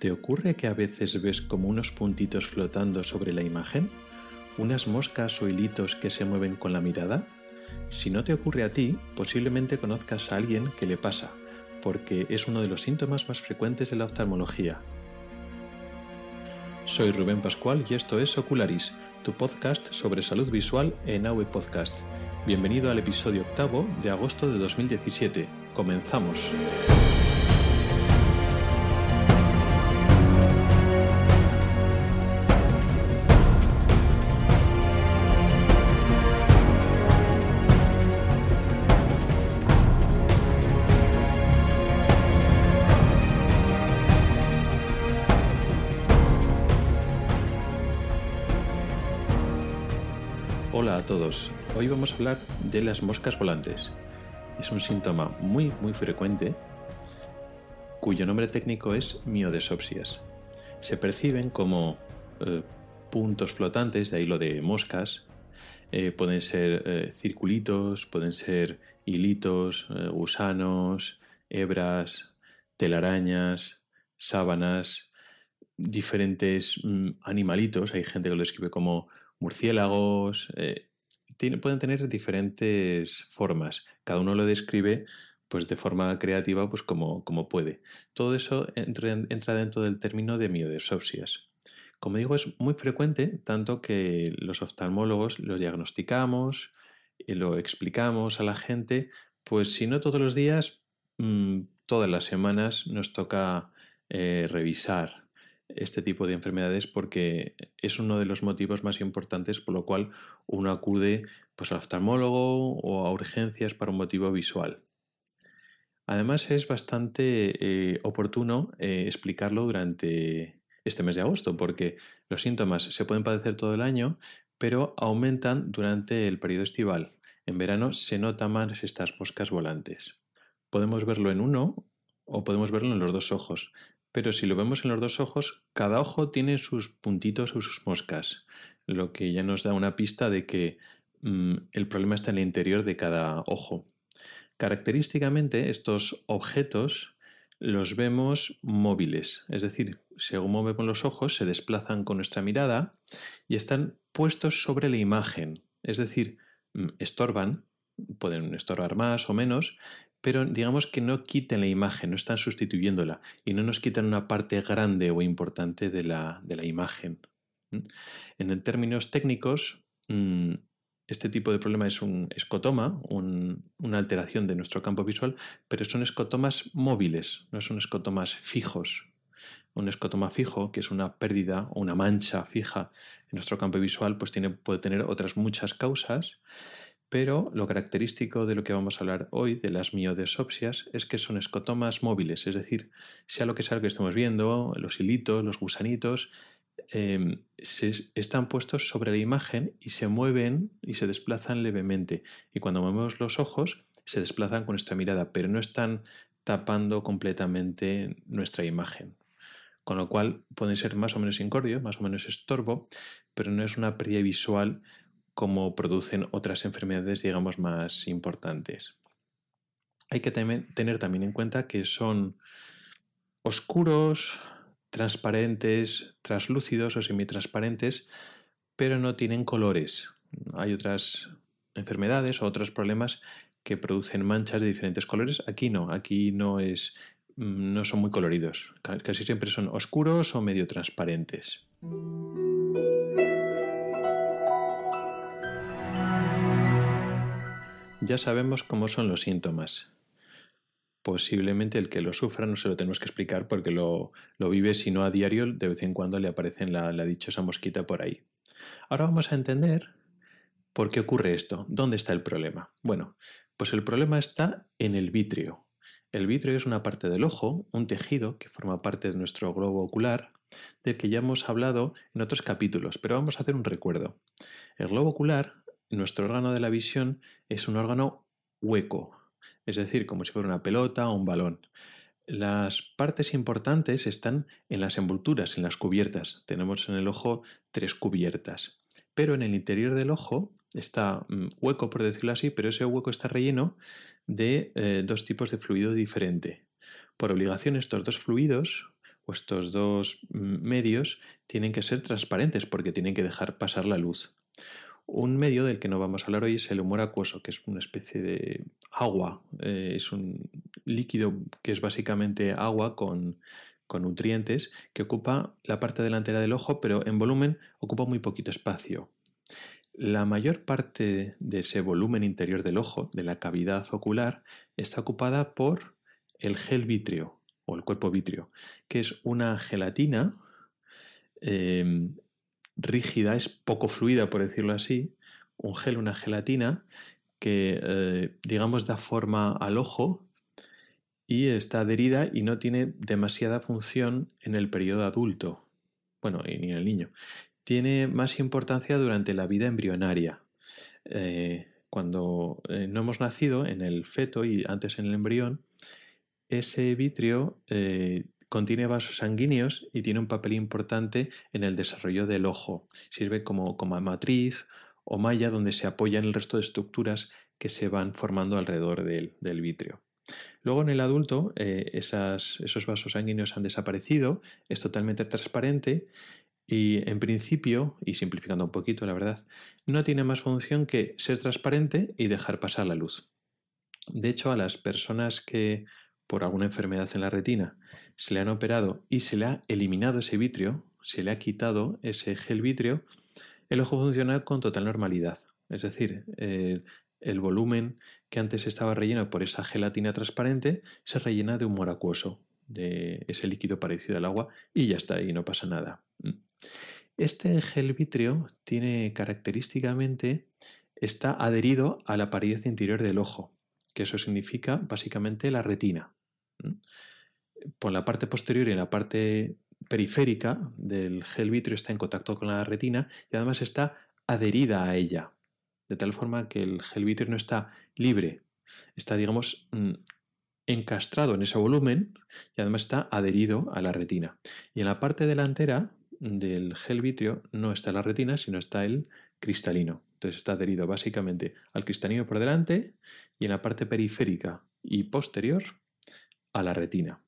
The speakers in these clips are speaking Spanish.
¿Te ocurre que a veces ves como unos puntitos flotando sobre la imagen? ¿Unas moscas o hilitos que se mueven con la mirada? Si no te ocurre a ti, posiblemente conozcas a alguien que le pasa, porque es uno de los síntomas más frecuentes de la oftalmología. Soy Rubén Pascual y esto es Ocularis, tu podcast sobre salud visual en AWE Podcast. Bienvenido al episodio octavo de agosto de 2017. Comenzamos. Hola a todos, hoy vamos a hablar de las moscas volantes. Es un síntoma muy muy frecuente cuyo nombre técnico es miodesopsias. Se perciben como eh, puntos flotantes, de ahí lo de moscas, eh, pueden ser eh, circulitos, pueden ser hilitos, gusanos, hebras, telarañas, sábanas, diferentes mm, animalitos, hay gente que lo escribe como murciélagos, eh, pueden tener diferentes formas. Cada uno lo describe pues de forma creativa pues como, como puede. Todo eso entra, dentro del término de miodesopsias. Como digo, es muy frecuente, tanto que los oftalmólogos lo diagnosticamos y lo explicamos a la gente, pues si no todos los días, mm, todas las semanas nos toca eh, revisar este tipo de enfermedades porque es uno de los motivos más importantes por lo cual uno acude pues, al oftalmólogo o a urgencias para un motivo visual. Además es bastante eh, oportuno eh, explicarlo durante este mes de agosto porque los síntomas se pueden padecer todo el año pero aumentan durante el periodo estival. En verano se notan más estas moscas volantes. Podemos verlo en uno o podemos verlo en los dos ojos, pero si lo vemos en los dos ojos, cada ojo tiene sus puntitos o sus moscas, lo que ya nos da una pista de que mm, el problema está en el interior de cada ojo. Característicamente, estos objetos los vemos móviles, es decir, según movemos los ojos, se desplazan con nuestra mirada y están puestos sobre la imagen, es decir, mm, estorban, pueden estorbar más o menos, pero digamos que no quiten la imagen, no están sustituyéndola y no nos quitan una parte grande o importante de la, imagen. En términos técnicos, mm, este tipo de problema es un escotoma, una alteración de nuestro campo visual, pero son escotomas móviles, no son escotomas fijos. Un escotoma fijo, que es una pérdida o una mancha fija en nuestro campo visual, pues tiene, puede tener otras muchas causas pero lo característico de lo que vamos a hablar hoy, de las miodesopsias, es que son escotomas móviles, es decir, sea lo que sea lo que estemos viendo, los hilitos, los gusanitos, em, están puestos sobre la imagen y se mueven y se desplazan levemente. Y cuando movemos los ojos, se desplazan con nuestra mirada, pero no están tapando completamente nuestra imagen. Con lo cual pueden ser más o menos incordio, más o menos estorbo, pero no es una pérdida visual como producen otras enfermedades, digamos, más importantes. Hay que tener también en cuenta que son oscuros, transparentes, translúcidos o semitransparentes, pero no tienen colores. Hay otras enfermedades o otros problemas que producen manchas de diferentes colores. Aquí no, aquí no es mm, no son muy coloridos. Casi siempre son oscuros o medio transparentes. Ya sabemos cómo son los síntomas. Posiblemente el que lo sufra no se lo tenemos que explicar porque lo, vive, si no a diario, de vez en cuando le aparece la, la dichosa mosquita por ahí. Ahora vamos a entender por qué ocurre esto, dónde está el problema. Bueno, pues el problema está en el vítreo. El vítreo es una parte del ojo, un tejido que forma parte de nuestro globo ocular, del que ya hemos hablado en otros capítulos, pero vamos a hacer un recuerdo. El globo ocular nuestro órgano de la visión es un órgano hueco, es decir, como si fuera una pelota o un balón. Las partes importantes están en las envolturas, en las cubiertas. Tenemos en el ojo tres cubiertas. Pero en el interior del ojo está mm, hueco, por decirlo así, pero ese hueco está relleno de eh, dos tipos de fluido diferente. Por obligación, estos dos fluidos o estos dos mm, medios tienen que ser transparentes porque tienen que dejar pasar la luz. Un medio del que no vamos a hablar hoy es el humor acuoso, que es una especie de agua, eh, es un líquido que es básicamente agua con, con nutrientes que ocupa la parte delantera del ojo, pero en volumen ocupa muy poquito espacio. La mayor parte de ese volumen interior del ojo, de la cavidad ocular, está ocupada por el gel vítreo o el cuerpo vítreo, que es una gelatina eh, es poco fluida por decirlo así, un gel, una gelatina que eh, digamos da forma al ojo y está adherida y no tiene demasiada función en el periodo adulto, bueno, ni en el niño. Tiene más importancia durante la vida embrionaria. Eh, cuando eh, no hemos nacido, en el feto y antes en el embrión, ese vitrio Contiene vasos sanguíneos y tiene un papel importante en el desarrollo del ojo. Sirve como, como matriz o malla donde se apoyan el resto de estructuras que se van formando alrededor del, del vitrio. Luego en el adulto eh, esos vasos sanguíneos han desaparecido, es totalmente transparente y en principio, y simplificando un poquito la verdad, no tiene más función que ser transparente y dejar pasar la luz. De hecho, a las personas que por alguna enfermedad en la retina se le han operado y se le ha eliminado ese vitrio, se le ha quitado ese gel vitrio, el ojo funciona con total normalidad. Es decir, eh, el volumen que antes estaba relleno por esa gelatina transparente se rellena de humor acuoso, de ese líquido parecido al agua, y ya está, y no pasa nada. Este gel vitrio tiene característicamente, está adherido a la pared interior del ojo, que eso significa básicamente la retina. Por la parte posterior y en la parte periférica del gel vitrio está en contacto con la retina y además está adherida a ella, de tal forma que el gel vitrio no está libre, está, digamos, mm, encastrado en ese volumen y además está adherido a la retina. Y en la parte delantera del gel vitrio no está la retina, sino está el cristalino. Entonces está adherido básicamente al cristalino por delante y en la parte periférica y posterior a la retina.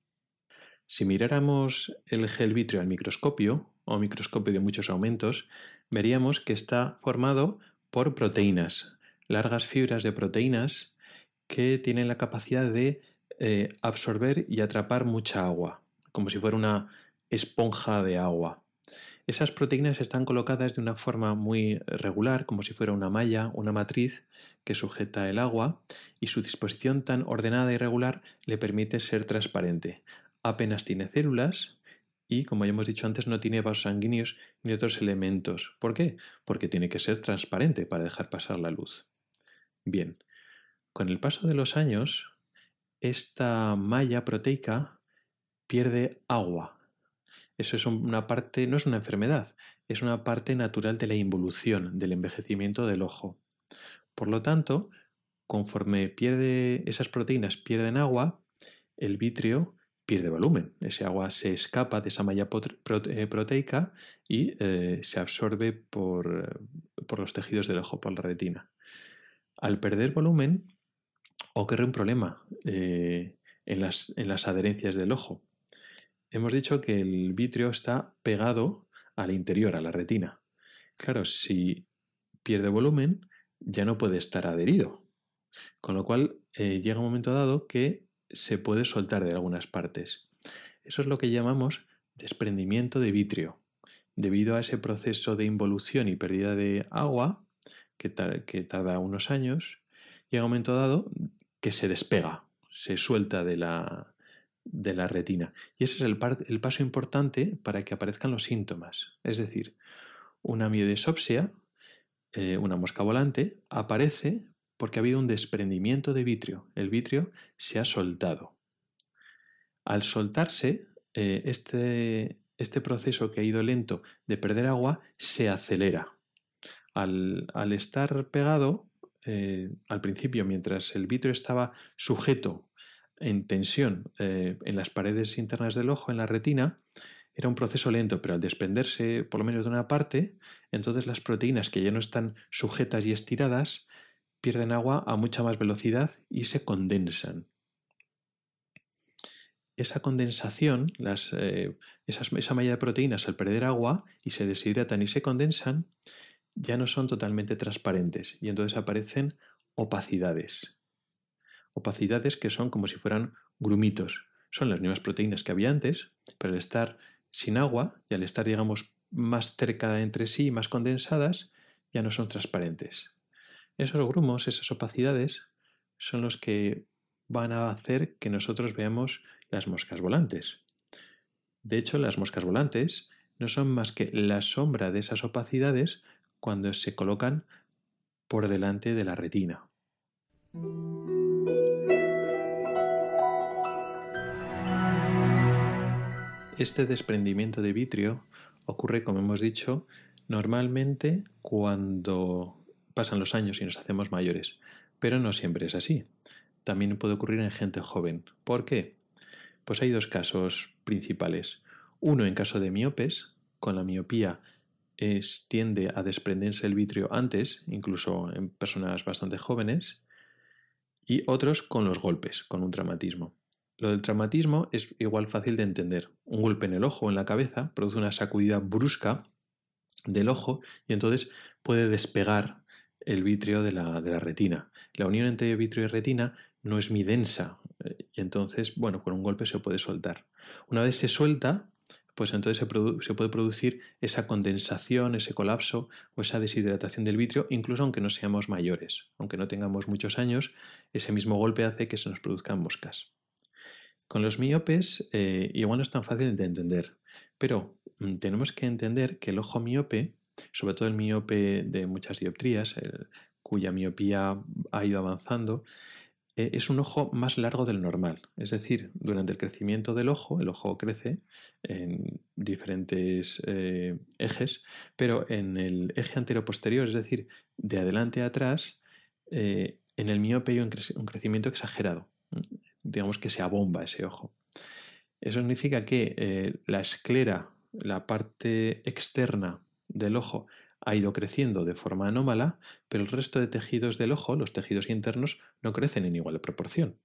Si miráramos el gel vitrio al microscopio, o microscopio de muchos aumentos, veríamos que está formado por proteínas, largas fibras de proteínas que tienen la capacidad de eh, absorber y atrapar mucha agua, como si fuera una esponja de agua. Esas proteínas están colocadas de una forma muy regular, como si fuera una malla, una matriz que sujeta el agua, y su disposición tan ordenada y regular le permite ser transparente, apenas tiene células y, como ya hemos dicho antes, no tiene vasos sanguíneos ni otros elementos. ¿Por qué? Porque tiene que ser transparente para dejar pasar la luz. Bien, con el paso de los años, esta malla proteica pierde agua. Eso es una parte, no es una enfermedad, es una parte natural de la involución, del envejecimiento del ojo. Por lo tanto, conforme pierde esas proteínas pierden agua, el vitrio pierde volumen. Ese agua se escapa de esa malla eh, proteica y eh, se absorbe por, los tejidos del ojo, por la retina. Al perder volumen, ocurre un problema eh, en, las, en las adherencias del ojo. Hemos dicho que el vitrio está pegado al interior, a la retina. Claro, si pierde volumen, ya no puede estar adherido. Con lo cual, llega un momento dado que se puede soltar de algunas partes. Eso es lo que llamamos desprendimiento de vitrio. Debido a ese proceso de involución y pérdida de agua, que, tarda unos años, llega un momento dado que se despega, se suelta de la, de la retina. Y ese es el, paso importante para que aparezcan los síntomas. Es decir, una miodesopsia, eh, una mosca volante, aparece porque ha habido un desprendimiento de vitrio. El vitrio se ha soltado. Al soltarse, eh, este, este, proceso que ha ido lento de perder agua se acelera. Al, estar pegado, eh, al principio, mientras el vitrio estaba sujeto en tensión eh, en las paredes internas del ojo, en la retina, era un proceso lento, pero al desprenderse por lo menos de una parte, entonces las proteínas que ya no están sujetas y estiradas pierden agua a mucha más velocidad y se condensan. esa condensación, eh, esa malla de proteínas al perder agua y se deshidratan y se condensan, ya no son totalmente transparentes y entonces aparecen opacidades. Opacidades que son como si fueran grumitos. Son las mismas proteínas que había antes, pero al estar sin agua y al estar, digamos, más cerca entre sí, más condensadas, ya no son transparentes. Esos grumos, esas opacidades, son los que van a hacer que nosotros veamos las moscas volantes. De hecho, las moscas volantes no son más que la sombra de esas opacidades cuando se colocan por delante de la retina. Este desprendimiento de vitrio ocurre, como hemos dicho, normalmente cuando pasan los años y nos hacemos mayores, pero no siempre es así. También puede ocurrir en gente joven. ¿Por qué? Pues hay dos casos principales. Uno en caso de miopes, con la miopía tiende a desprenderse el vitrio antes, incluso en personas bastante jóvenes, y otros con los golpes, con un traumatismo. Lo del traumatismo es igual fácil de entender. Un golpe en el ojo o en la cabeza produce una sacudida brusca del ojo y entonces puede despegar el vitrio de la, de la retina. La unión entre vitrio y retina no es muy densa eh, y entonces, bueno, con un golpe se puede soltar. Una vez se suelta, pues entonces se, puede producir esa condensación, ese colapso o esa deshidratación del vitrio, incluso aunque no seamos mayores, aunque no tengamos muchos años, ese mismo golpe hace que se nos produzcan moscas. Con los miopes eh, igual no es tan fácil de entender, pero mm, tenemos que entender que el ojo miope, sobre todo el miope de muchas dioptrías, cuya miopía ha ido avanzando, eh, es un ojo más largo del normal. Es decir, durante el crecimiento del ojo, el ojo crece en diferentes eh, ejes, pero en el eje antero-posterior, es decir, de adelante a atrás, eh, en el miope hay un, crecimiento exagerado. Digamos que se abomba ese ojo. Eso significa que la esclera, la parte externa del ojo, ha ido creciendo de forma anómala, pero el resto de tejidos del ojo, los tejidos internos, no crecen en igual proporción.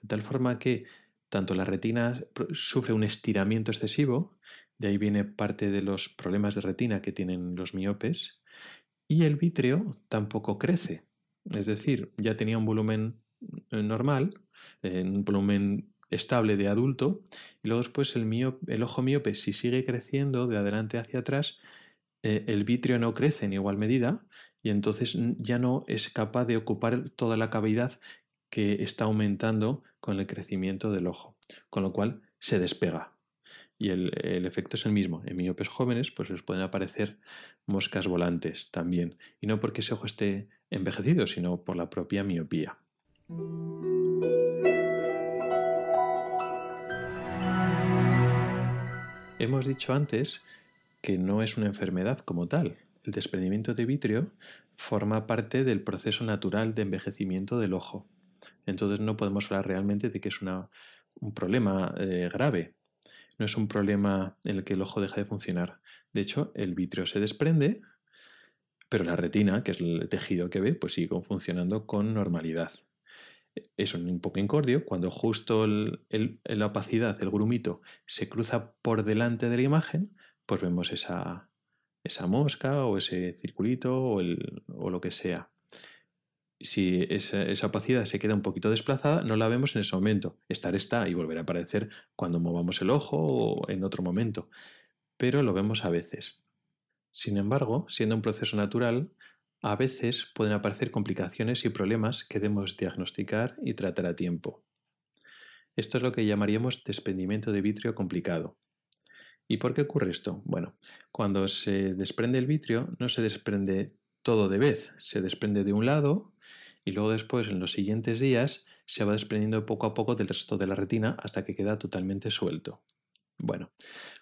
De tal forma que tanto la retina sufre un estiramiento excesivo, de ahí viene parte de los problemas de retina que tienen los miopes, y el vítreo tampoco crece. Es decir, ya tenía un volumen eh, normal, un volumen estable de adulto, y luego después el, el ojo miope, si sigue creciendo de adelante hacia atrás, eh, el vitrio no crece en igual medida y entonces ya no es capaz de ocupar toda la cavidad que está aumentando con el crecimiento del ojo, con lo cual se despega. Y el, efecto es el mismo. En miopes jóvenes pues les pueden aparecer moscas volantes también. Y no porque ese ojo esté envejecido, sino por la propia miopía. Hemos dicho antes que no es una enfermedad como tal. El desprendimiento de vitrio forma parte del proceso natural de envejecimiento del ojo. Entonces no podemos hablar realmente de que es un problema eh, grave. No es un problema en el que el ojo deja de funcionar. De hecho, el vitrio se desprende, pero la retina, que es el tejido que ve, pues sigue funcionando con normalidad. Es un poco incordio cuando justo la opacidad, el grumito, se cruza por delante de la imagen, pues vemos esa, mosca o ese circulito o, lo que sea. Si esa, opacidad se queda un poquito desplazada, no la vemos en ese momento. Estar está y volverá a aparecer cuando movamos el ojo o en otro momento. Pero lo vemos a veces. Sin embargo, siendo un proceso natural, a veces pueden aparecer complicaciones y problemas que debemos diagnosticar y tratar a tiempo. Esto es lo que llamaríamos desprendimiento de vitrio complicado. ¿Y por qué ocurre esto? Bueno, cuando se desprende el vitrio no se desprende todo de vez, se desprende de un lado y luego después en los siguientes días se va desprendiendo poco a poco del resto de la retina hasta que queda totalmente suelto. Bueno,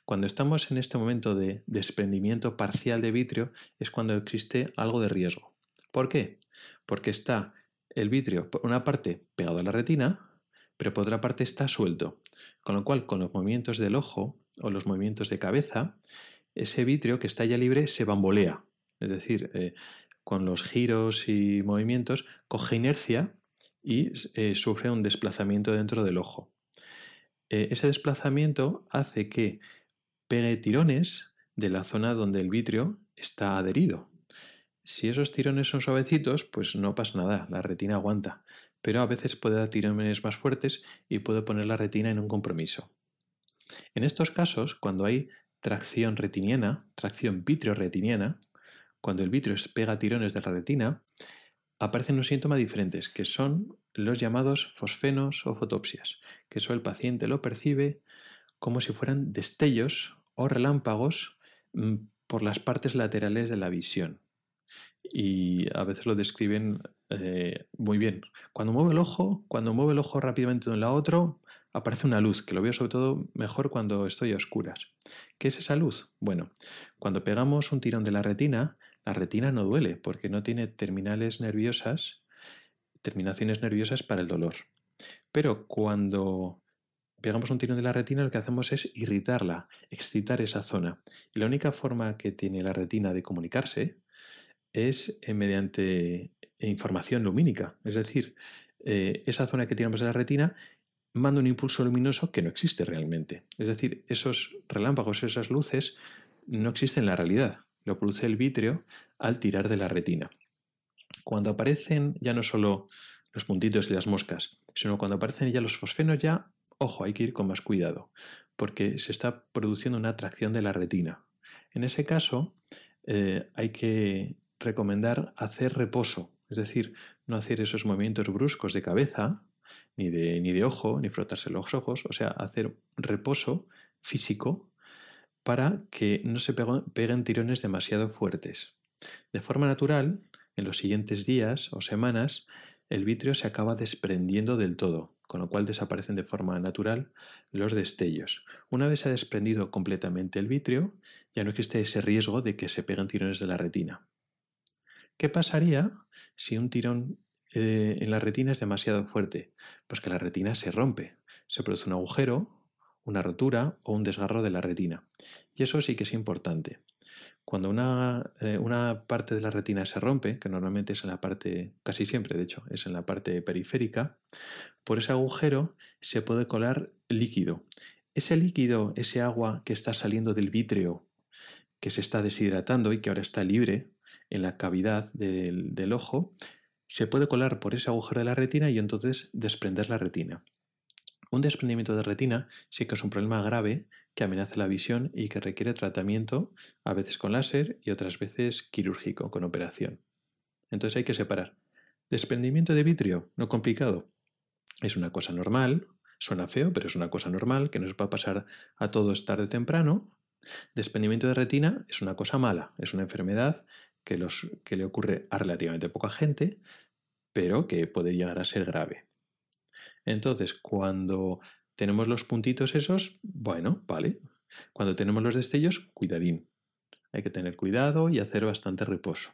cuando estamos en este momento de desprendimiento parcial de vitrio es cuando existe algo de riesgo. ¿Por qué? Porque está el vitrio por una parte pegado a la retina, pero por otra parte está suelto. Con lo cual, con los movimientos del ojo o los movimientos de cabeza, ese vitrio que está ya libre se bambolea. Es decir, eh, con los giros y movimientos coge inercia y eh, sufre un desplazamiento dentro del ojo. eh, ese desplazamiento hace que pegue tirones de la zona donde el vitrio está adherido. Si esos tirones son suavecitos, pues no pasa nada, la retina aguanta, pero a veces puede dar tirones más fuertes y puede poner la retina en un compromiso. En estos casos, cuando hay tracción retiniana, tracción vitrio-retiniana, cuando el vitrio pega tirones de la retina, aparecen unos síntomas diferentes, que son los llamados fosfenos o fotopsias, que eso el paciente lo percibe como si fueran destellos o relámpagos mm, por las partes laterales de la visión. Y a veces lo describen eh, muy bien. Cuando mueve el ojo, cuando mueve el ojo rápidamente de un lado a otro, aparece una luz, que lo veo sobre todo mejor cuando estoy a oscuras. ¿Qué es esa luz? Bueno, cuando pegamos un tirón de la retina, la retina no duele porque no tiene terminales nerviosas, terminaciones nerviosas para el dolor. Pero cuando pegamos un tirón de la retina, lo que hacemos es irritarla, excitar esa zona. Y la única forma que tiene la retina de comunicarse es eh, mediante información lumínica. Es decir, eh, esa zona que tiramos de la retina manda un impulso luminoso que no existe realmente. Es decir, esos relámpagos, esas luces, no existen en la realidad. Lo produce el vitrio al tirar de la retina. Cuando aparecen ya no solo los puntitos y las moscas, sino cuando aparecen ya los fosfenos, ya, ojo, hay que ir con más cuidado, porque se está produciendo una atracción de la retina. En ese caso, eh, hay que recomendar hacer reposo, es decir, no hacer esos movimientos bruscos de cabeza, ni de, ni de ojo, ni frotarse los ojos, o sea, hacer reposo físico para que no se peguen tirones demasiado fuertes. De forma natural, en los siguientes días o semanas, el vitrio se acaba desprendiendo del todo, con lo cual desaparecen de forma natural los destellos. Una vez se ha desprendido completamente el vitrio, ya no existe ese riesgo de que se peguen tirones de la retina. ¿Qué pasaría si un tirón eh, en la retina es demasiado fuerte? Pues que la retina se rompe, se produce un agujero una rotura o un desgarro de la retina. Y eso sí que es importante. Cuando una, eh, una, parte de la retina se rompe, que normalmente es en la parte, casi siempre de hecho, es en la parte periférica, por ese agujero se puede colar líquido. Ese líquido, ese agua que está saliendo del vítreo, que se está deshidratando y que ahora está libre en la cavidad del, del ojo, se puede colar por ese agujero de la retina y entonces desprender la retina. Un desprendimiento de retina sí que es un problema grave que amenaza la visión y que requiere tratamiento, a veces con láser y otras veces quirúrgico, con operación. Entonces hay que separar. Desprendimiento de vitrio, no complicado. Es una cosa normal, suena feo, pero es una cosa normal que nos va a pasar a todos tarde o temprano. Desprendimiento de retina es una cosa mala, es una enfermedad que, le ocurre a relativamente poca gente, pero que puede llegar a ser grave. Entonces, cuando tenemos los puntitos esos, bueno, vale. Cuando tenemos los destellos, cuidadín. Hay que tener cuidado y hacer bastante reposo,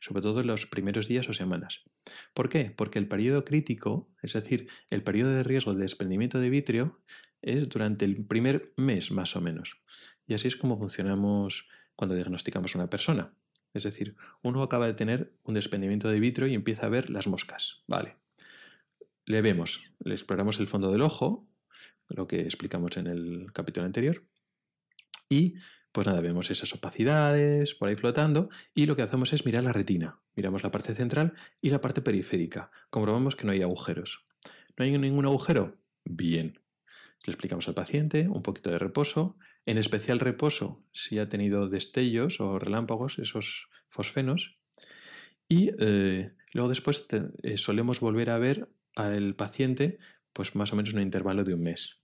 sobre todo en los primeros días o semanas. ¿Por qué? Porque el periodo crítico, es decir, el periodo de riesgo de desprendimiento de vitrio, es durante el primer mes más o menos. Y así es como funcionamos cuando diagnosticamos a una persona. Es decir, uno acaba de tener un desprendimiento de vitrio y empieza a ver las moscas. Vale, le vemos, le exploramos el fondo del ojo, lo que explicamos en el capítulo anterior, y pues nada, vemos esas opacidades por ahí flotando y lo que hacemos es mirar la retina. Miramos la parte central y la parte periférica. Comprobamos que no hay agujeros. ¿No hay ningún agujero? Bien. Le explicamos al paciente un poquito de reposo, en especial reposo si ha tenido destellos o relámpagos, esos fosfenos. Y eh, luego después eh, solemos volver a ver al paciente pues más o menos un intervalo de un mes.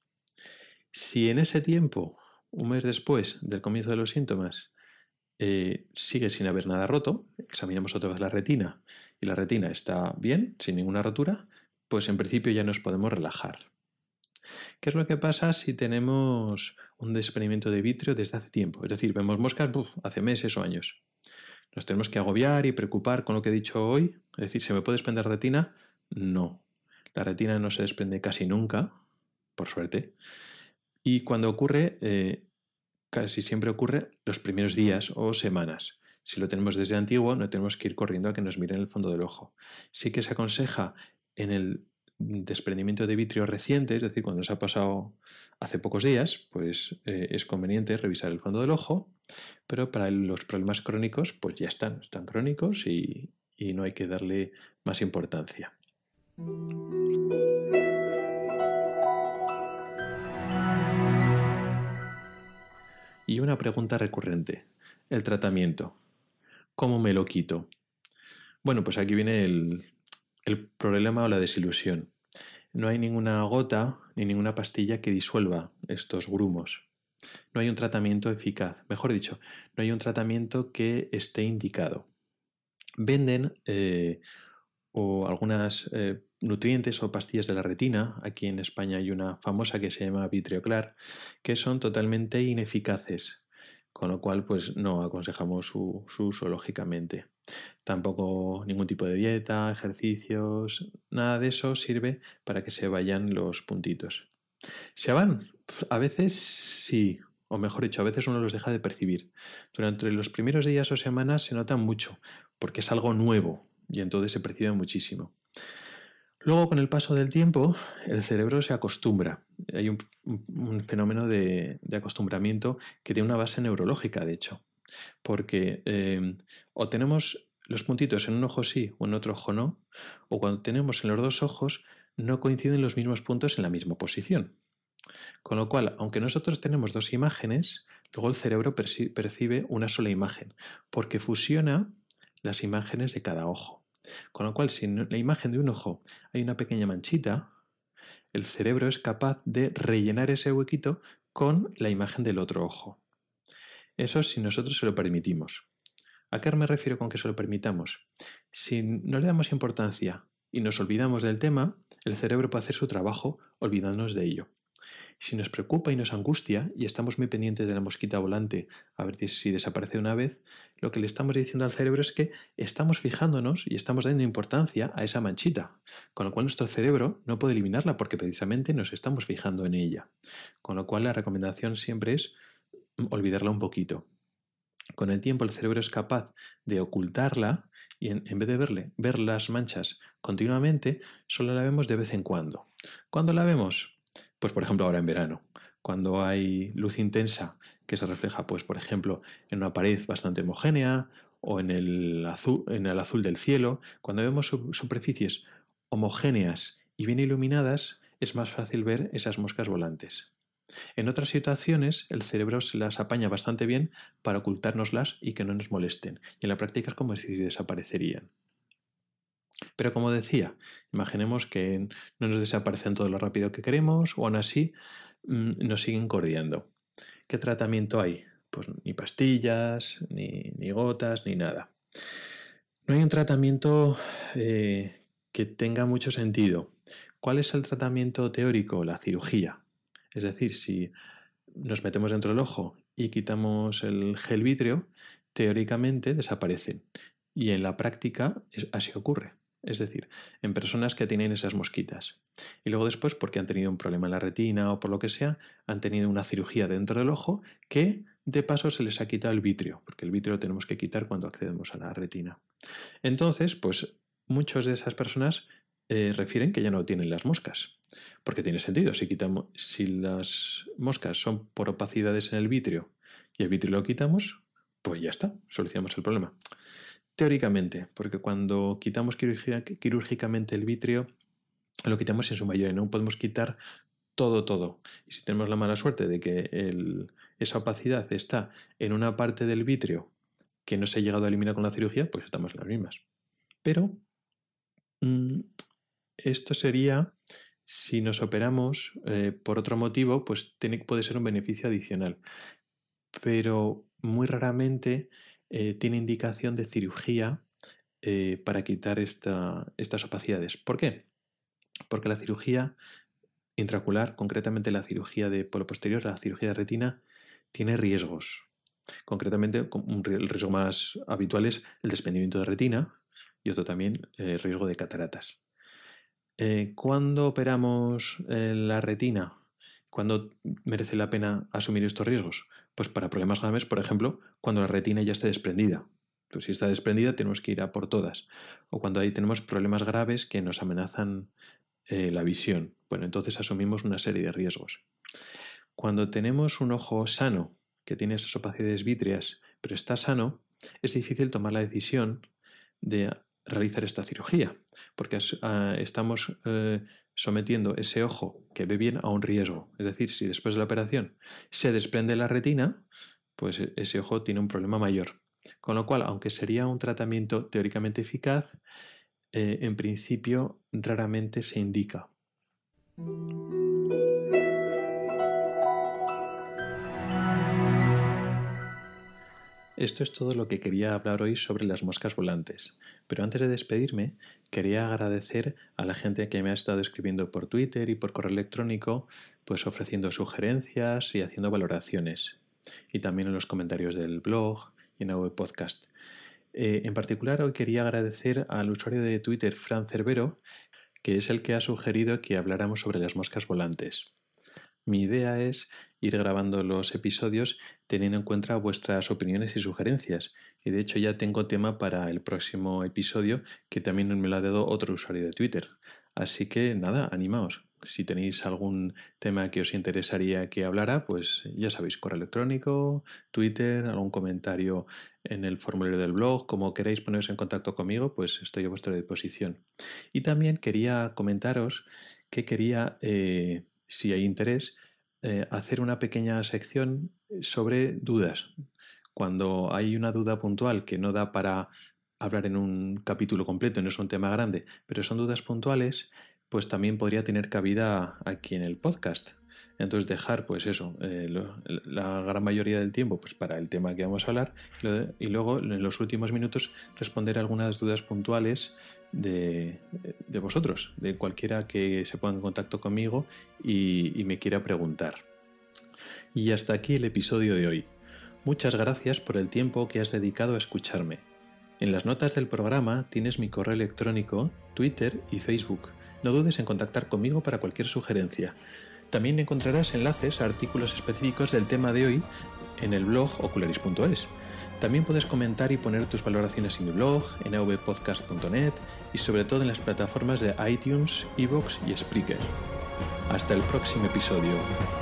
Si en ese tiempo, un mes después del comienzo de los síntomas, eh, sigue sin haber nada roto, examinamos otra vez la retina y la retina está bien, sin ninguna rotura, pues en principio ya nos podemos relajar. ¿Qué es lo que pasa si tenemos un desprendimiento de vitrio desde hace tiempo? Es decir, vemos moscas hace meses o años. Nos tenemos que agobiar y preocupar con lo que he dicho hoy. Es decir, ¿se me puede desprender retina? No. La retina no se desprende casi nunca, por suerte. Y cuando ocurre, eh, casi siempre ocurre los primeros días o semanas. Si lo tenemos desde antiguo, no tenemos que ir corriendo a que nos miren el fondo del ojo. Sí que se aconseja en el desprendimiento de vitrio reciente, es decir, cuando se ha pasado hace pocos días, pues eh, es conveniente revisar el fondo del ojo, pero para los problemas crónicos, pues ya están, están crónicos y, y no hay que darle más importancia. Y una pregunta recurrente, el tratamiento. ¿Cómo me lo quito? Bueno, pues aquí viene el, el problema o la desilusión. No hay ninguna gota ni ninguna pastilla que disuelva estos grumos. No hay un tratamiento eficaz. Mejor dicho, no hay un tratamiento que esté indicado. Venden eh, o algunas eh, nutrientes o pastillas de la retina. Aquí en España hay una famosa que se llama Vitreoclar, que son totalmente ineficaces, con lo cual pues no aconsejamos su uso lógicamente. Tampoco ningún tipo de dieta, ejercicios, nada de eso sirve para que se vayan los puntitos. ¿Se van? A veces sí, o mejor dicho, a veces uno los deja de percibir. Durante los primeros días o semanas se notan mucho, porque es algo nuevo y entonces se percibe muchísimo. Luego, con el paso del tiempo, el cerebro se acostumbra. Hay un, fenómeno de, acostumbramiento que tiene una base neurológica, de hecho porque eh, o tenemos los puntitos en un ojo sí o en otro ojo no, o cuando tenemos en los dos ojos no coinciden los mismos puntos en la misma posición. Con lo cual, aunque nosotros tenemos dos imágenes, luego el cerebro percibe una sola imagen, porque fusiona las imágenes de cada ojo. Con lo cual, si en la imagen de un ojo hay una pequeña manchita, el cerebro es capaz de rellenar ese huequito con la imagen del otro ojo. Eso si nosotros se lo permitimos. ¿A qué me refiero con que se lo permitamos? Si no le damos importancia y nos olvidamos del tema, el cerebro puede hacer su trabajo olvidándonos de ello. Si nos preocupa y nos angustia y estamos muy pendientes de la mosquita volante a ver si desaparece una vez, lo que le estamos diciendo al cerebro es que estamos fijándonos y estamos dando importancia a esa manchita, con lo cual nuestro cerebro no puede eliminarla porque precisamente nos estamos fijando en ella. Con lo cual la recomendación siempre es olvidarla un poquito. Con el tiempo el cerebro es capaz de ocultarla y en, vez de verle, ver las manchas continuamente, solo la vemos de vez en cuando. ¿Cuándo la vemos? Pues por ejemplo ahora en verano, cuando hay luz intensa que se refleja, pues por ejemplo, en una pared bastante homogénea o en el azul, en el azul del cielo, cuando vemos superficies homogéneas y bien iluminadas, es más fácil ver esas moscas volantes. En otras situaciones, el cerebro se las apaña bastante bien para ocultárnoslas y que no nos molesten, y en la práctica es como si desaparecerían. Pero como decía, imaginemos que no nos desaparecen todo lo rápido que queremos o aún así mm, nos siguen corriendo. ¿Qué tratamiento hay? Pues ni pastillas, ni, gotas, ni nada. No hay un tratamiento eh, que tenga mucho sentido. ¿Cuál es el tratamiento teórico? La cirugía. Es decir, si nos metemos dentro del ojo y quitamos el gel vítreo, teóricamente desaparecen. Y en la práctica así ocurre. Es decir, en personas que tienen esas mosquitas. Y luego después, porque han tenido un problema en la retina o por lo que sea, han tenido una cirugía dentro del ojo que de paso se les ha quitado el vitrio, porque el vitrio lo tenemos que quitar cuando accedemos a la retina. Entonces, pues muchas de esas personas eh, refieren que ya no tienen las moscas. Porque tiene sentido, si, quitamos, si las moscas son por opacidades en el vitrio y el vitrio lo quitamos, pues ya está, solucionamos el problema. Teóricamente, porque cuando quitamos quirúrgicamente el vitrio, lo quitamos en su mayoría, no podemos quitar todo, todo. Y si tenemos la mala suerte de que esa opacidad está en una parte del vitrio que no se ha llegado a eliminar con la cirugía, pues estamos en las mismas. Pero mm, esto sería, si nos operamos eh, por otro motivo, pues puede ser un beneficio adicional. Pero muy raramente eh, tiene indicación de cirugía eh, para quitar estas opacidades. ¿Por qué? Porque la cirugía intraocular, concretamente la cirugía de polo posterior, la cirugía de retina, tiene riesgos. Concretamente, el riesgo más habitual es el desprendimiento de retina y otro también el riesgo de cataratas. Eh, ¿Cuándo operamos eh, la retina? ¿Cuándo merece la pena asumir estos riesgos? Pues para problemas graves, por ejemplo, cuando la retina ya esté desprendida. Pues si está desprendida tenemos que ir a por todas. O cuando ahí tenemos problemas graves que nos amenazan eh, la visión. Bueno, entonces asumimos una serie de riesgos. Cuando tenemos un ojo sano, que tiene esas opacidades vítreas, pero está sano, es difícil tomar la decisión de realizar esta cirugía, porque ah, estamos eh, sometiendo ese ojo que ve bien a un riesgo. Es decir, si después de la operación se desprende la retina, pues e-, ese ojo tiene un problema mayor. Con lo cual, aunque sería un tratamiento teóricamente eficaz, eh, en principio raramente se indica. Esto es todo lo que quería hablar hoy sobre las moscas volantes. Pero antes de despedirme, quería agradecer a la gente que me ha estado escribiendo por Twitter y por correo electrónico, pues ofreciendo sugerencias y haciendo valoraciones. Y también en los comentarios del blog y en el podcast. Eh, en particular, hoy quería agradecer al usuario de Twitter, Fran Cervero, que es el que ha sugerido que habláramos sobre las moscas volantes. Mi idea es ir grabando los episodios teniendo en cuenta vuestras opiniones y sugerencias. Y de hecho ya tengo tema para el próximo episodio que también me lo ha dado otro usuario de Twitter. Así que nada, animaos. Si tenéis algún tema que os interesaría que hablara, pues ya sabéis, correo electrónico, Twitter, algún comentario en el formulario del blog, como queráis poneros en contacto conmigo, pues estoy a vuestra disposición. Y también quería comentaros que quería eh, si hay interés, eh, hacer una pequeña sección sobre dudas. Cuando hay una duda puntual que no da para hablar en un capítulo completo, no es un tema grande, pero son dudas puntuales, pues también podría tener cabida aquí en el podcast. Entonces dejar, pues eso, eh, la gran mayoría del tiempo pues para el tema que vamos a hablar y luego en los últimos minutos responder algunas dudas puntuales de, vosotros, de cualquiera que se ponga en contacto conmigo y me quiera preguntar. Y hasta aquí el episodio de hoy. Muchas gracias por el tiempo que has dedicado a escucharme. En las notas del programa tienes mi correo electrónico, Twitter y Facebook. No dudes en contactar conmigo para cualquier sugerencia. También encontrarás enlaces a artículos específicos del tema de hoy en el blog ocularis.es. También puedes comentar y poner tus valoraciones en mi blog, en avpodcast.net y sobre todo en las plataformas de iTunes, Evox y Spreaker. Hasta el próximo episodio.